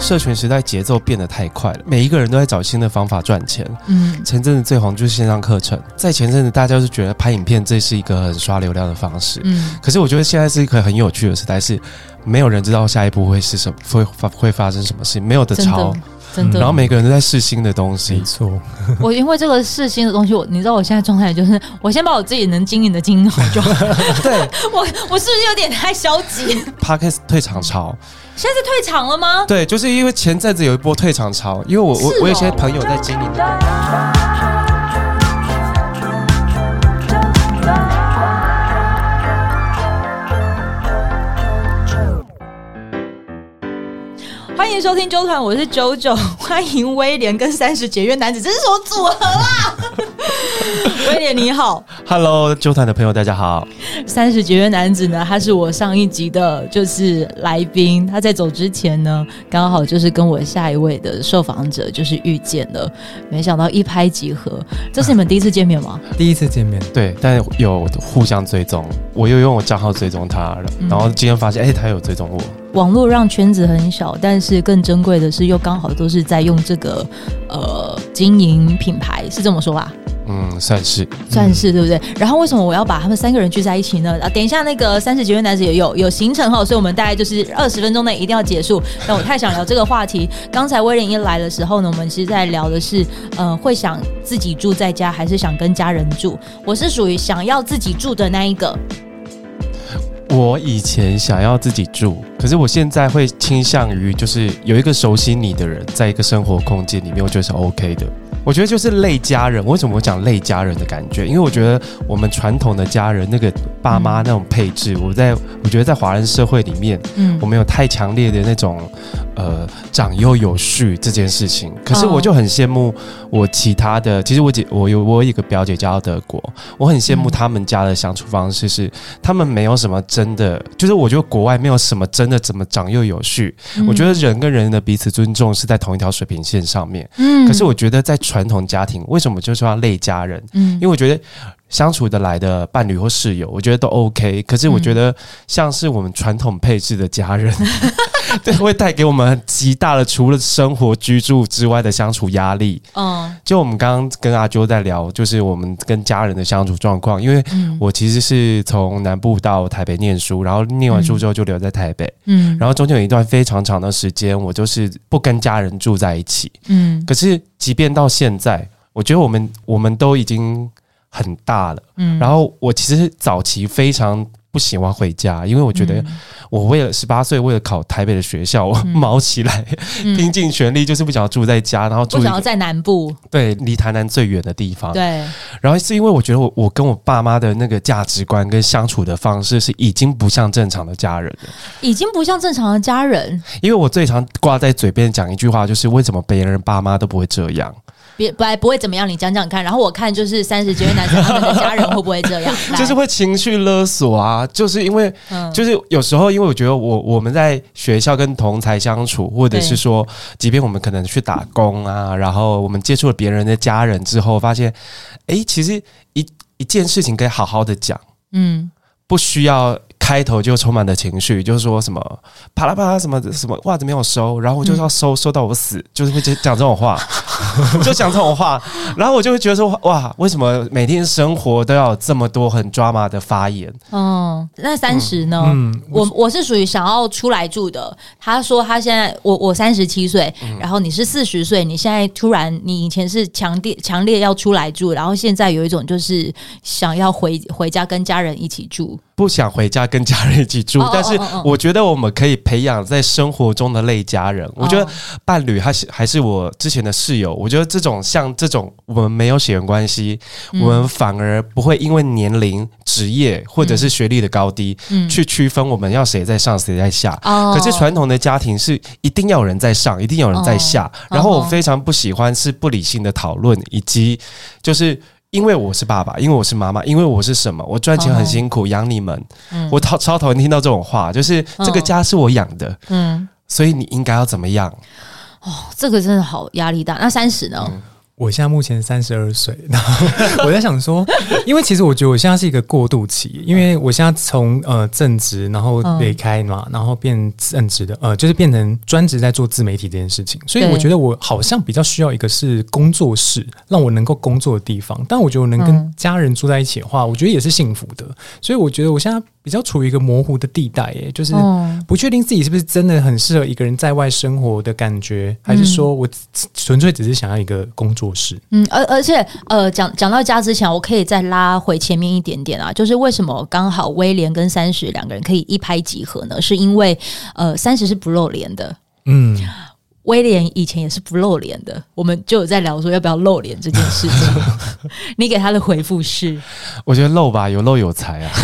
社群时代节奏变得太快了，每一个人都在找新的方法赚钱。嗯，前阵子最红就是线上课程，在前阵子大家是觉得拍影片这是一个很刷流量的方式。嗯，可是我觉得现在是一个很有趣的时代，是没有人知道下一步会是什么，会发会发生什么事，没有的潮。真的，然后每个人都在试新的东西。没错，我因为这个试新的东西，我你知道我现在状态就是，我先把我自己能经营的经营好就好。对，我我是不是有点太消极？Podcast 退场潮，现在是退场了吗？对，就是因为前阵子有一波退场潮，因为我我、哦、我有些朋友在经营。欢迎收听周团，我是九九，欢迎威廉跟三十节约男子，这是什么组合啊？威廉你好，Hello，纠团的朋友大家好。三十节约男子呢，他是我上一集的就是来宾，他在走之前呢，刚好就是跟我下一位的受访者就是遇见了，没想到一拍即合。这是你们第一次见面吗？第一次见面，对，但有互相追踪，我又用我账号追踪他，然后今天发现，哎、他有追踪我。网络让圈子很小，但是更珍贵的是，又刚好都是在用这个呃经营品牌，是这么说吧？嗯，算是，算是对不对？然后为什么我要把他们三个人聚在一起呢？啊，等一下那个三十几位男子也有有行程哈，所以我们大概就是二十分钟内一定要结束。但我太想聊这个话题。刚才威廉一来的时候呢，我们其实在聊的是，呃，会想自己住在家，还是想跟家人住？我是属于想要自己住的那一个。我以前想要自己住，可是我现在会倾向于就是有一个熟悉你的人，在一个生活空间里面，我觉得是 OK 的。我觉得就是累家人。为什么我讲累家人的感觉？因为我觉得我们传统的家人那个爸妈那种配置，我在我觉得在华人社会里面，嗯，我们有太强烈的那种呃长幼有序这件事情。可是我就很羡慕我其他的，其实我姐我有我有一个表姐嫁到德国，我很羡慕他们家的相处方式是，他们没有什么真的，就是我觉得国外没有什么真的怎么长幼有序。我觉得人跟人的彼此尊重是在同一条水平线上面。嗯，可是我觉得在传统家庭为什么就是要累家人？嗯，因为我觉得相处得来的伴侣或室友，我觉得都 OK。可是我觉得像是我们传统配置的家人，嗯、对，会带给我们极大的除了生活居住之外的相处压力。嗯，就我们刚刚跟阿啾在聊，就是我们跟家人的相处状况。因为我其实是从南部到台北念书，然后念完书之后就留在台北。嗯，然后中间有一段非常长的时间，我就是不跟家人住在一起。嗯，可是。即便到现在，我觉得我们我们都已经很大了。嗯，然后我其实早期非常不喜欢回家，因为我觉得我为了十八岁为了考台北的学校，我卯起来拼尽全力，就是不想要住在家，然后住不想要在南部，对，离台南最远的地方。对，然后是因为我觉得我我跟我爸妈的那个价值观跟相处的方式是已经不像正常的家人了，已经不像正常的家人。因为我最常挂在嘴边讲一句话，就是为什么别人爸妈都不会这样。别不不会怎么样，你讲讲看。然后我看就是三十几位男生他们的家人会不会这样？就是会情绪勒索啊，就是因为，就是有时候因为我觉得我我们在学校跟同才相处，或者是说，即便我们可能去打工啊，然后我们接触了别人的家人之后，发现，哎，其实一一件事情可以好好的讲，嗯，不需要。开头就充满了情绪，就是说什么啪啦啪啦什么什么袜子没有收，然后我就要收收到我死，就是会讲这种话，就讲这种话，然后我就会觉得说哇，为什么每天生活都要有这么多很抓马的发言？嗯，那三十呢？嗯，我我是属于想要出来住的。他说他现在我我三十七岁，然后你是四十岁，你现在突然你以前是强烈强烈要出来住，然后现在有一种就是想要回回家跟家人一起住。不想回家跟家人一起住，但是我觉得我们可以培养在生活中的类家人。我觉得伴侣还是还是我之前的室友。我觉得这种像这种我们没有血缘关系，我们反而不会因为年龄、职业或者是学历的高低去区分我们要谁在上谁在下。可是传统的家庭是一定要有人在上，一定有人在下。然后我非常不喜欢是不理性的讨论，以及就是。因为我是爸爸，因为我是妈妈，因为我是什么？我赚钱很辛苦养你们，嗯、我超超讨厌听到这种话，就是这个家是我养的，嗯，所以你应该要怎么样？哦，这个真的好压力大。那三十呢？嗯我现在目前三十二岁，然后我在想说，因为其实我觉得我现在是一个过渡期，因为我现在从呃正职，然后离开嘛，然后变正职的，呃，就是变成专职在做自媒体这件事情，所以我觉得我好像比较需要一个是工作室，让我能够工作的地方。但我觉得我能跟家人住在一起的话，我觉得也是幸福的。所以我觉得我现在比较处于一个模糊的地带，耶，就是不确定自己是不是真的很适合一个人在外生活的感觉，还是说我纯粹只是想要一个工作室。嗯，而而且呃，讲讲到家之前，我可以再拉回前面一点点啊，就是为什么刚好威廉跟三十两个人可以一拍即合呢？是因为呃，三十是不露脸的，嗯，威廉以前也是不露脸的，我们就有在聊说要不要露脸这件事情。你给他的回复是，我觉得露吧，有露有才啊。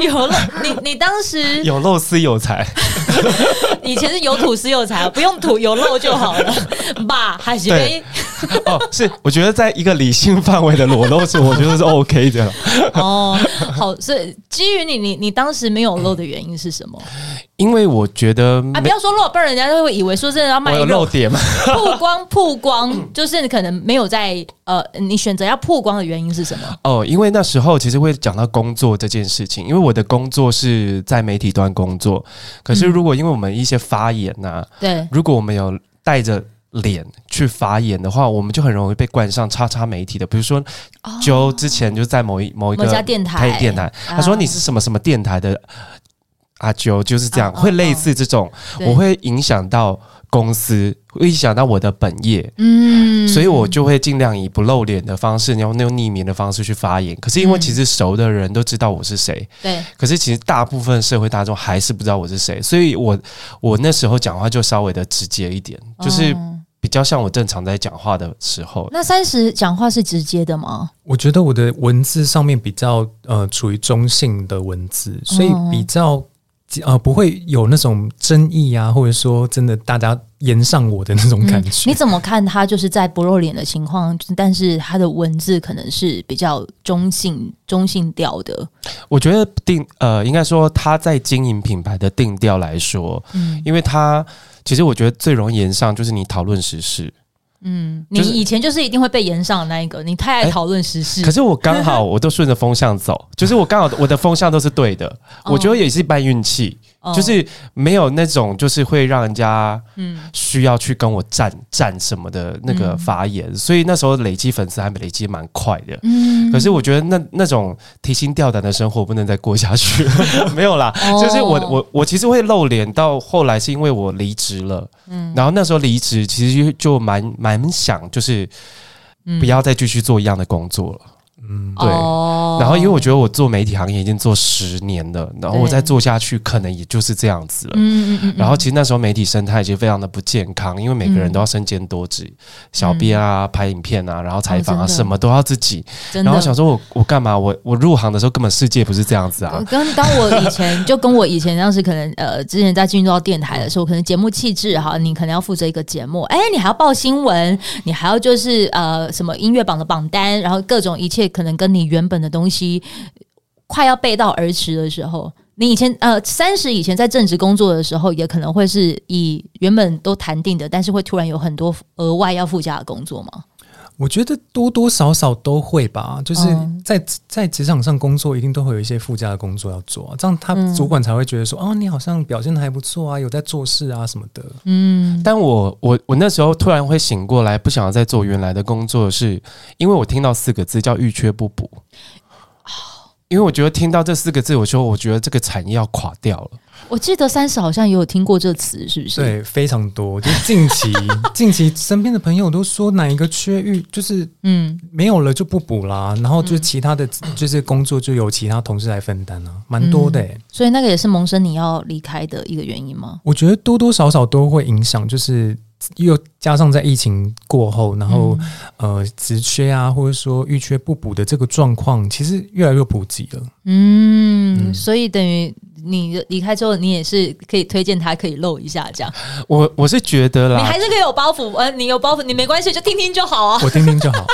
有露，你你当时 有露丝有财，以前是有土司有财，不用土有露就好了吧？还是对哦，是我觉得在一个理性范围的裸露是我觉得是 OK 的哦。好，所以基于你你你当时没有露的原因是什么？因为我觉得啊，不要说露，不然人家就会以为说真的要卖露点嘛。曝光曝光，就是你可能没有在呃，你选择要曝光的原因是什么？哦，因为那时候其实会讲到工作这件事情，因为我的工作是在媒体端工作。可是如果因为我们一些发言呐、啊，对、嗯，如果我们有带着脸去发言的话，我们就很容易被冠上叉叉媒体的。比如说，就之前就在某一某一个家电台，电台，他说你是什么什么电台的。阿啾就是这样，会类似这种，我会影响到公司，会影响到我的本业，嗯，所以我就会尽量以不露脸的方式，然后那种匿名的方式去发言。可是因为其实熟的人都知道我是谁，对，可是其实大部分社会大众还是不知道我是谁，所以我我那时候讲话就稍微的直接一点，就是比较像我正常在讲话的时候。那三十讲话是直接的吗？我觉得我的文字上面比较呃处于中性的文字，所以比较。呃，不会有那种争议啊，或者说真的大家言上我的那种感觉。嗯，你怎么看他就是在不露脸的情况，但是他的文字可能是比较中性、中性调的。我觉得定呃，应该说他在经营品牌的定调来说，嗯，因为他其实我觉得最容易言上就是你讨论时事。嗯，你以前就是一定会被延上的那一个，你太爱讨论时事。可是我刚好我都顺着风向走，就是我刚好我的风向都是对的，我觉得也是半运气。就是没有那种，就是会让人家嗯需要去跟我战战什么的那个发言，所以那时候累积粉丝还累积蛮快的。嗯，可是我觉得那那种提心吊胆的生活不能再过下去，没有啦。就是我我我其实会露脸，到后来是因为我离职了。嗯，然后那时候离职其实就蛮蛮想，就是不要再继续做一样的工作了。嗯，对。然后，因为我觉得我做媒体行业已经做十年了，然后我再做下去，可能也就是这样子了。嗯嗯嗯。然后，其实那时候媒体生态其实非常的不健康，因为每个人都要身兼多职，小编啊、拍影片啊，然后采访啊，什么都要自己。然后想说我我干嘛？我我入行的时候根本世界不是这样子啊。跟当我以前就跟我以前当时可能呃，之前在进入到电台的时候，可能节目气质哈，你可能要负责一个节目，哎，你还要报新闻，你还要就是呃什么音乐榜的榜单，然后各种一切。可能跟你原本的东西快要背道而驰的时候，你以前呃三十以前在正职工作的时候，也可能会是以原本都谈定的，但是会突然有很多额外要附加的工作吗？我觉得多多少少都会吧，就是在在职场上工作，一定都会有一些附加的工作要做，这样他主管才会觉得说，哦，你好像表现的还不错啊，有在做事啊什么的。嗯，但我我我那时候突然会醒过来，不想要再做原来的工作，是因为我听到四个字叫“欲缺不补”。因为我觉得听到这四个字，我说我觉得这个产业要垮掉了。我记得三十好像也有听过这词，是不是？对，非常多。就近期，近期身边的朋友都说哪一个缺域，就是嗯没有了就不补啦，然后就其他的就是工作就由其他同事来分担啊，蛮多的、欸嗯。所以那个也是萌生你要离开的一个原因吗？我觉得多多少少都会影响，就是。又加上在疫情过后，然后、嗯、呃，职缺啊，或者说遇缺不补的这个状况，其实越来越普及了。嗯，嗯，所以等于你离开之后，你也是可以推荐他可以露一下这样。我我是觉得啦，你还是可以有包袱，呃，你有包袱，你没关系，就听听就好啊。我听听就好，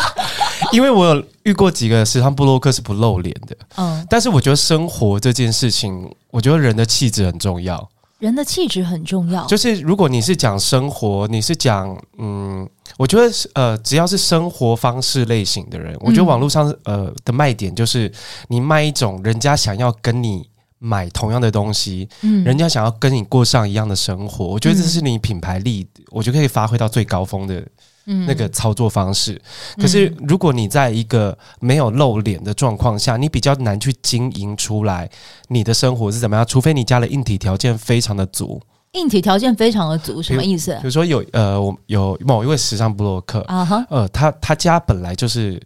因为我有遇过几个时尚布洛克是不露脸的。嗯，但是我觉得生活这件事情，我觉得人的气质很重要。人的气质很重要。就是如果你是讲生活，你是讲嗯，我觉得呃，只要是生活方式类型的人，我觉得网络上呃的卖点就是你卖一种人家想要跟你买同样的东西，嗯，人家想要跟你过上一样的生活，我觉得这是你品牌力，我觉得可以发挥到最高峰的。那个操作方式，可是如果你在一个没有露脸的状况下，你比较难去经营出来你的生活是怎么样，除非你家的硬体条件非常的足。硬体条件非常的足，什么意思？比如说有呃，我有某一位时尚布洛克啊哈，呃，他他家本来就是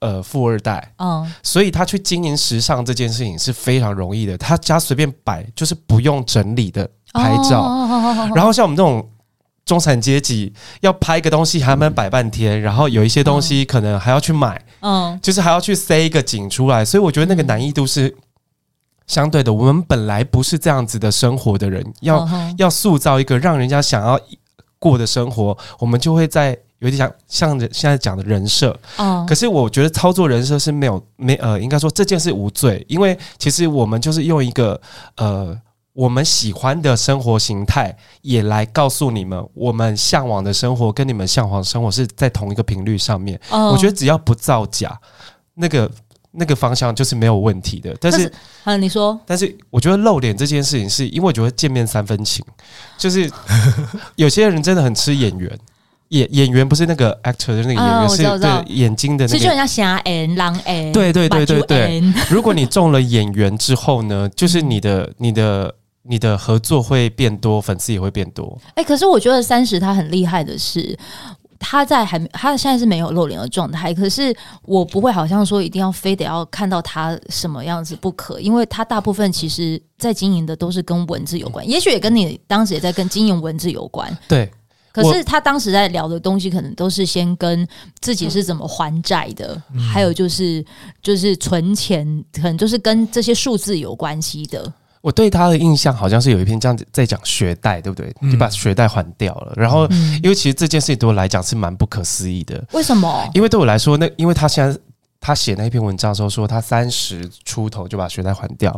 呃富二代，嗯，所以他去经营时尚这件事情是非常容易的。他家随便摆就是不用整理的拍照，然后像我们这种。中产阶级要拍一个东西，还要摆半天，然后有一些东西可能还要去买，嗯，就是还要去塞一个景出来，所以我觉得那个难易度是相对的。我们本来不是这样子的生活的人，要要塑造一个让人家想要过的生活，我们就会在有点像像现在讲的人设，嗯，可是我觉得操作人设是没有没呃，应该说这件事无罪，因为其实我们就是用一个呃。我们喜欢的生活形态，也来告诉你们，我们向往的生活跟你们向往的生活是在同一个频率上面。Oh. 我觉得只要不造假，那个那个方向就是没有问题的。但是，嗯，你说，但是我觉得露脸这件事情，是因为我觉得见面三分情，就是 有些人真的很吃眼缘。演演员不是那个 actor 的那个演员，哦、是对眼睛的那个，是就人家瞎眼、狼眼。对对对对对。如果你中了演员之后呢，就是你的、你的、你的合作会变多，粉丝也会变多。哎、欸，可是我觉得三十他很厉害的是，他在还他现在是没有露脸的状态，可是我不会好像说一定要非得要看到他什么样子不可，因为他大部分其实在经营的都是跟文字有关，也许也跟你当时也在跟经营文字有关。对。可是他当时在聊的东西，可能都是先跟自己是怎么还债的，嗯、还有就是就是存钱，可能就是跟这些数字有关系的。我对他的印象好像是有一篇这样子在讲学贷，对不对？你、嗯、把学贷还掉了，然后因为其实这件事情对我来讲是蛮不可思议的。为什么？因为对我来说，那因为他现在。他写那篇文章的时候说，他三十出头就把学贷还掉。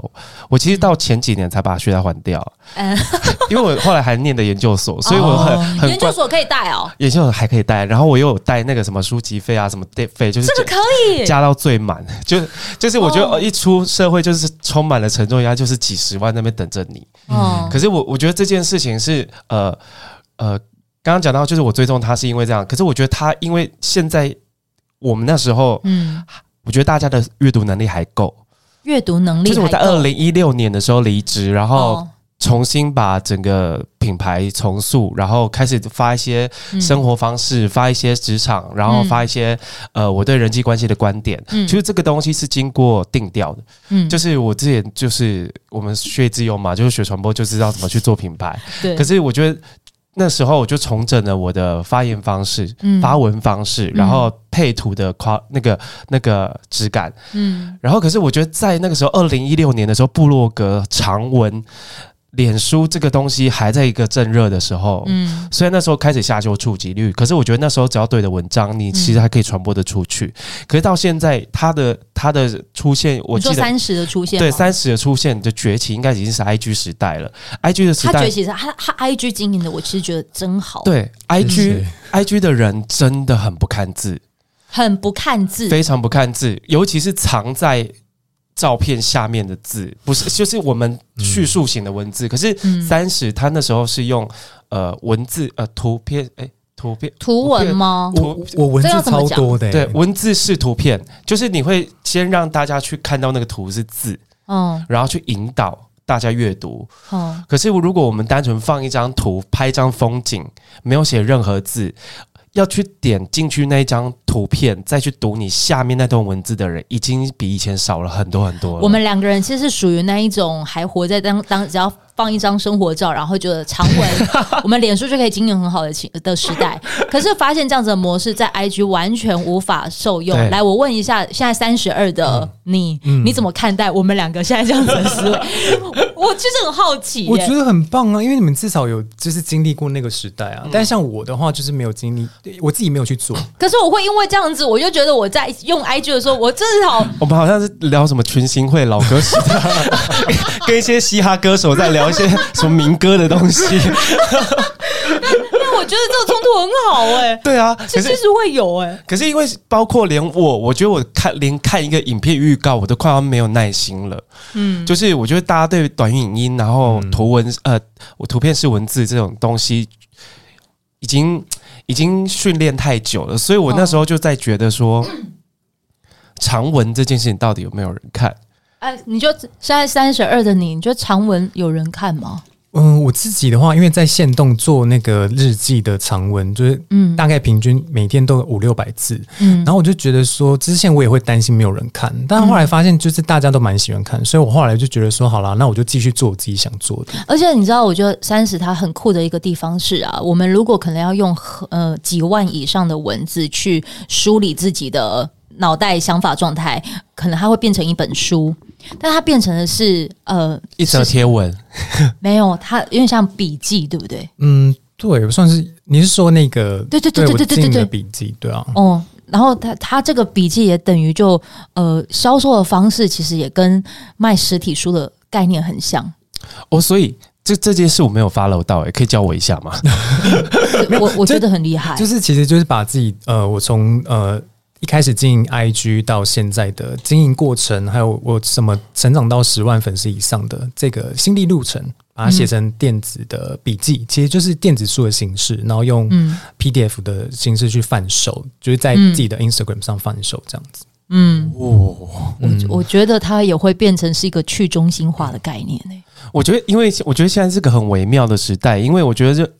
我其实到前几年才把学贷还掉，嗯，因为我后来还念的研究所，所以我很、哦、很研究所可以贷哦，研究所还可以贷。然后我又有贷那个什么书籍费啊，什么电费，就是这个可以加到最满，就就是我觉得一出社会就是充满了沉重压，就是几十万那边等着你。嗯，可是我我觉得这件事情是呃呃，刚刚讲到就是我追踪他是因为这样，可是我觉得他因为现在。我们那时候，嗯，我觉得大家的阅读能力还够，阅读能力就是我在二零一六年的时候离职，然后重新把整个品牌重塑，然后开始发一些生活方式，发一些职场，然后发一些呃我对人际关系的观点。嗯，其实这个东西是经过定调的，嗯，就是我之前就是我们学自由嘛，就是学传播就知道怎么去做品牌，对。可是我觉得。那时候我就重整了我的发言方式、嗯、发文方式，然后配图的夸那个那个质感，嗯，然后可是我觉得在那个时候，二零一六年的时候，部落格长文。脸书这个东西还在一个正热的时候，嗯，虽然那时候开始下修触及率，可是我觉得那时候只要对的文章，你其实还可以传播的出去。嗯、可是到现在，它的它的出现，我记得三十的出现，对三十的出现的崛起，应该已经是 IG 时代了。IG 的时代，他崛起是他他 IG 经营的，我其实觉得真好。对 IG IG 的人真的很不看字，很不看字，非常不看字，尤其是藏在。照片下面的字不是，就是我们叙述型的文字。嗯、可是三十，他那时候是用呃文字呃图片，哎、欸、图片图文吗？图我文字超多的，对，文字是图片，就是你会先让大家去看到那个图是字，嗯，然后去引导大家阅读。嗯，可是如果我们单纯放一张图，拍一张风景，没有写任何字。要去点进去那一张图片，再去读你下面那段文字的人，已经比以前少了很多很多了。我们两个人其实是属于那一种还活在当当，只要放一张生活照，然后觉得长文，我们脸书就可以经营很好的情的时代。可是发现这样子的模式在 IG 完全无法受用。来，我问一下，现在三十二的你，嗯、你怎么看待我们两个现在这样子的思维？我其实很好奇，我觉得很棒啊，因为你们至少有就是经历过那个时代啊。嗯、但像我的话，就是没有经历，我自己没有去做。可是我会因为这样子，我就觉得我在用 IG 的时候，我至少我们好像是聊什么群星会老歌时代，跟一些嘻哈歌手在聊一些什么民歌的东西。那我觉得这个冲突很好哎、欸。对啊，其实会有哎、欸。可是因为包括连我，我觉得我看连看一个影片预告，我都快要没有耐心了。嗯，就是我觉得大家对短影音，然后图文、嗯、呃，我图片是文字这种东西，已经已经训练太久了，所以我那时候就在觉得说，长文这件事情到底有没有人看？哎，你就现在三十二的你，你觉得长文有人看吗？嗯，我自己的话，因为在限动做那个日记的长文，就是嗯，大概平均每天都有五六百字，嗯，然后我就觉得说，之前我也会担心没有人看，但后来发现就是大家都蛮喜欢看，所以我后来就觉得说，好啦，那我就继续做我自己想做的。而且你知道，我觉得三十它很酷的一个地方是啊，我们如果可能要用呃几万以上的文字去梳理自己的脑袋想法状态，可能它会变成一本书，但它变成的是呃一则贴文，没有它有点像笔记，对不对？嗯，对，算是你是说那个对对对对对对对对笔记，对啊，哦，然后它它这个笔记也等于就呃销售的方式其实也跟卖实体书的概念很像哦，所以。这这件事我没有 follow 到、欸，哎，可以教我一下吗？我我 觉得很厉害，就是其实就是把自己呃，我从呃一开始经营 IG 到现在的经营过程，还有我怎么成长到十万粉丝以上的这个心理路程，把它写成电子的笔记，嗯、其实就是电子书的形式，然后用 PDF 的形式去贩售，就是在自己的 Instagram 上贩售这样子。嗯，哦，我我觉得它也会变成是一个去中心化的概念呢。我觉得，因为我觉得现在是个很微妙的时代，因为我觉得这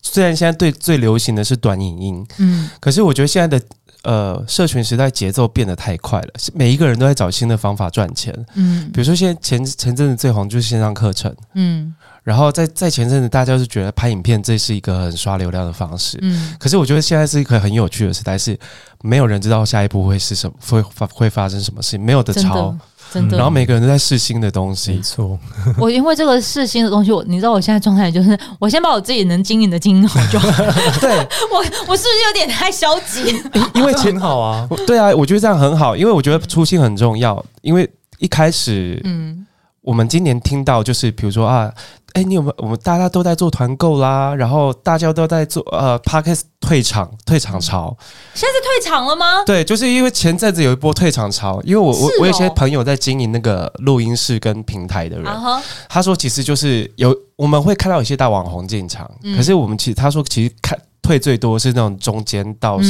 虽然现在对最流行的是短影音，嗯，可是我觉得现在的。呃，社群时代节奏变得太快了，每一个人都在找新的方法赚钱。嗯，比如说现在前前阵子最红就是线上课程。嗯，然后在在前阵子大家是觉得拍影片这是一个很刷流量的方式。嗯，可是我觉得现在是一个很有趣的时代，是没有人知道下一步会是什么，会发会发生什么事，没有的抄。真的，然后每个人都在试新的东西。没错，我因为这个试新的东西，我你知道我现在状态就是，我先把我自己能经营的经营好就好。对，我我是不是有点太消极？因为挺好啊。对啊，我觉得这样很好，因为我觉得初心很重要。因为一开始，嗯，我们今年听到就是，比如说啊。哎，你有没有？我们大家都在做团购啦，然后大家都在做呃 p a r k e s t 退场退场潮。现在是退场了吗？对，就是因为前阵子有一波退场潮，因为我我、哦、我有些朋友在经营那个录音室跟平台的人，uh huh、他说其实就是有我们会看到有些大网红进场，嗯、可是我们其实他说其实看退最多是那种中间到。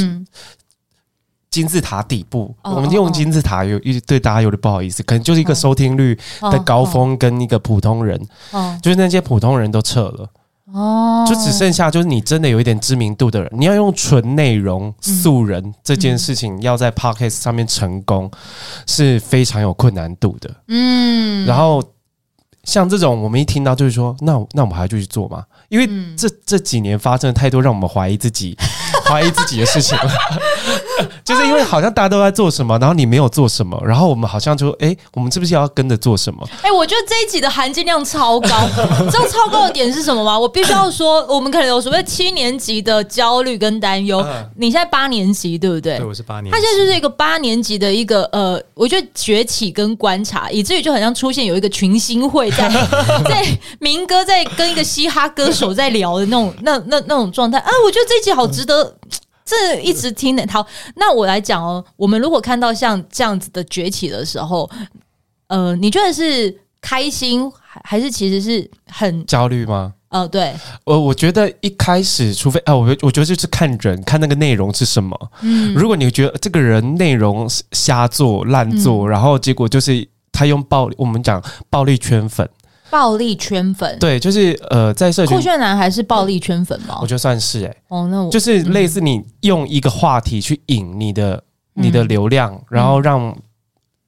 嗯金字塔底部，哦、我们用金字塔有一对大家有点不好意思，可能就是一个收听率的高峰跟一个普通人，哦。哦、就是那些普通人都撤了，哦，就只剩下就是你真的有一点知名度的人，你要用纯内容素人这件事情要在 Podcast 上面成功是非常有困难度的，嗯，然后像这种我们一听到就是说，那那我们还要继续做吗？因为这这几年发生的太多让我们怀疑自己。怀疑自己的事情了，就是因为好像大家都在做什么，然后你没有做什么，然后我们好像就哎、欸，我们是不是要跟着做什么？哎、欸，我觉得这一集的含金量超高，你知道超高的点是什么吗？我必须要说，我们可能有所谓七年级的焦虑跟担忧。你现在八年级对不对？对，我是八年级。他现在就是一个八年级的一个呃，我觉得崛起跟观察，以至于就好像出现有一个群星会在 在民歌在跟一个嘻哈歌手在聊的那种那那那种状态啊，我觉得这一集好值得。这一直听的，好，那我来讲哦。我们如果看到像这样子的崛起的时候，呃，你觉得是开心，还是其实是很焦虑吗？呃，对，呃，我觉得一开始，除非啊，我我觉得就是看人，看那个内容是什么。嗯，如果你觉得这个人内容瞎做烂做，嗯、然后结果就是他用暴力，我们讲暴力圈粉。暴力圈粉，对，就是呃，在社群酷炫男还是暴力圈粉吗？我觉得算是哎、欸，哦，那我就是类似你用一个话题去引你的、嗯、你的流量，然后让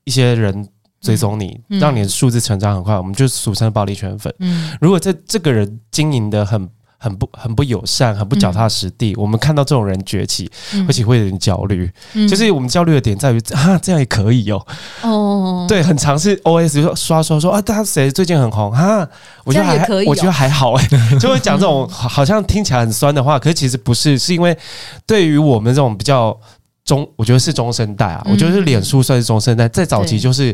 一些人追踪你，嗯、让你的数字成长很快，我们就俗称暴力圈粉。嗯，如果这这个人经营的很。很不很不友善，很不脚踏实地。嗯、我们看到这种人崛起，而且会有点焦虑。嗯、就是我们焦虑的点在于，啊，这样也可以哦。哦，对，很尝试 OS 就说刷刷说啊，他谁最近很红哈？我觉得还可以、哦，我觉得还好哎，就会讲这种 好像听起来很酸的话，可是其实不是，是因为对于我们这种比较。中，我觉得是中生代啊，嗯、我觉得是脸书算是中生代，在早期就是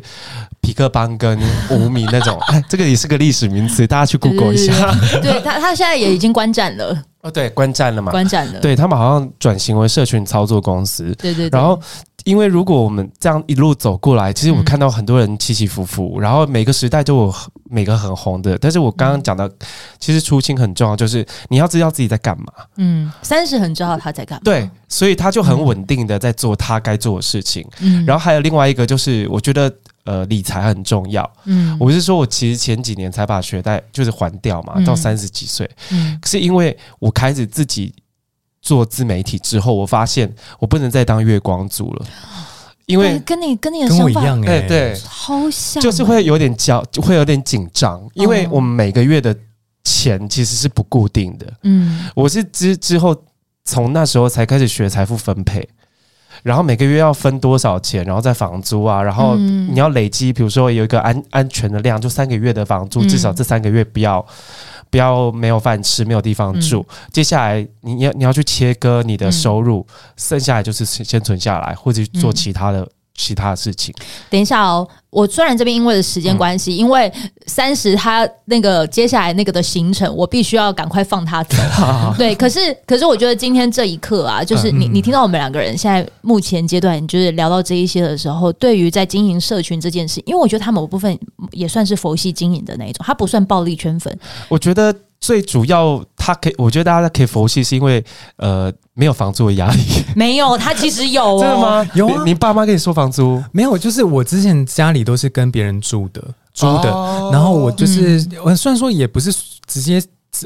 痞客邦跟无名那种，哎，这个也是个历史名词，大家去 Google 一下。对他，他现在也已经观战了。哦，对，观战了嘛？观战了。对他们好像转型为社群操作公司。对对，对。然后。因为如果我们这样一路走过来，其实我看到很多人起起伏伏，嗯、然后每个时代都有每个很红的。但是我刚刚讲的，其实初心很重要，就是你要知道自己在干嘛。嗯，三十很知道他在干嘛。对，所以他就很稳定的在做他该做的事情。嗯，然后还有另外一个就是，我觉得呃理财很重要。嗯，我是说我其实前几年才把学贷就是还掉嘛，到三十几岁。嗯，是因为我开始自己。做自媒体之后，我发现我不能再当月光族了，因为跟你跟你的想法一样，哎，对，好像就是会有点焦，就会有点紧张，因为我们每个月的钱其实是不固定的。嗯，我是之之后从那时候才开始学财富分配，然后每个月要分多少钱，然后再房租啊，然后你要累积，比如说有一个安安全的量，就三个月的房租，至少这三个月不要。不要没有饭吃，没有地方住。嗯、接下来你要你要去切割你的收入，嗯、剩下来就是先存下来，或者做其他的。嗯其他事情，等一下哦。我虽然这边因为的时间关系，嗯、因为三十他那个接下来那个的行程，我必须要赶快放他走。对，可是可是我觉得今天这一刻啊，就是你你听到我们两个人现在目前阶段，就是聊到这一些的时候，对于在经营社群这件事，因为我觉得他某部分也算是佛系经营的那一种，他不算暴力圈粉。我觉得。最主要，他可以，我觉得大家可以佛系，是因为呃没有房租的压力。没有，他其实有、哦，真的吗？有啊，你，你爸妈跟你说房租？没有？就是我之前家里都是跟别人住的，租的，哦、然后我就是，我、嗯、虽然说也不是直接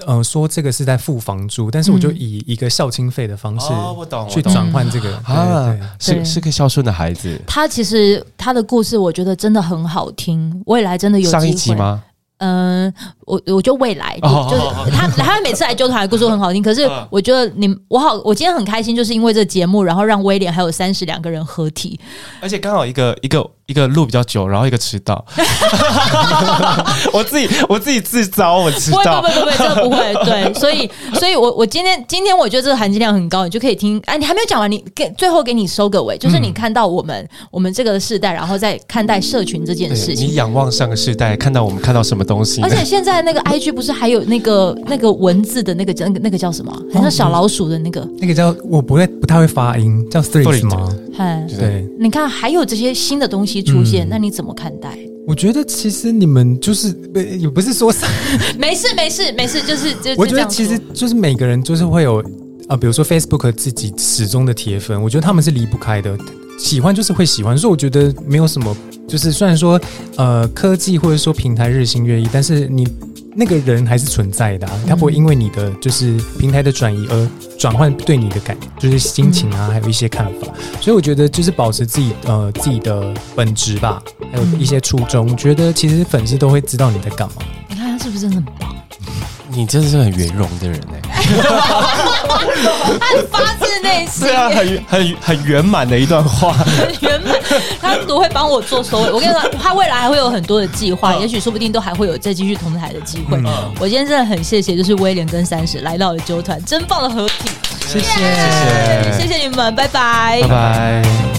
呃说这个是在付房租，但是我就以一个孝亲费的方式，我懂，去转换这个啊，是是个孝顺的孩子。他其实他的故事，我觉得真的很好听，未来真的有上一集吗？嗯，我我就未来就是他，他每次来揪团的故事都很好听。可是我觉得你我好，我今天很开心，就是因为这个节目，然后让威廉还有三十两个人合体，而且刚好一个一个。一个录比较久，然后一个迟到，我自己我自己自招，我迟到，不会不会不会，这个不会，对，所以所以我我今天今天我觉得这个含金量很高，你就可以听，哎，你还没有讲完，你给最后给你收个尾，就是你看到我们、嗯、我们这个世代，然后再看待社群这件事情，你仰望上个世代，看到我们看到什么东西？而且现在那个 IG 不是还有那个那个文字的那个叫那个那个叫什么？好像小老鼠的那个，那个叫我不会不太会发音，叫 Threads 吗？嗨，对，你看还有这些新的东西出现，嗯、那你怎么看待？我觉得其实你们就是也不是说，没事没事没事，就是就我觉得其实就是每个人就是会有啊、呃，比如说 Facebook 自己始终的铁粉，我觉得他们是离不开的，喜欢就是会喜欢，所以我觉得没有什么，就是虽然说呃科技或者说平台日新月异，但是你。那个人还是存在的、啊，他不会因为你的就是平台的转移而转换对你的感，就是心情啊，还有一些看法。所以我觉得就是保持自己呃自己的本质吧，还有一些初衷。我觉得其实粉丝都会知道你在干嘛。你看他是不是真的很棒？你真的是很圆融的人哎、欸，他发自内心，对啊，很很很圆满的一段话，很圆满。他都会帮我做收尾。我跟你说，他未来还会有很多的计划，也许说不定都还会有再继续同台的机会。嗯、我今天真的很谢谢，就是威廉跟三十来到了揪团，真棒的合体，谢谢谢谢谢谢你们，拜拜，拜拜。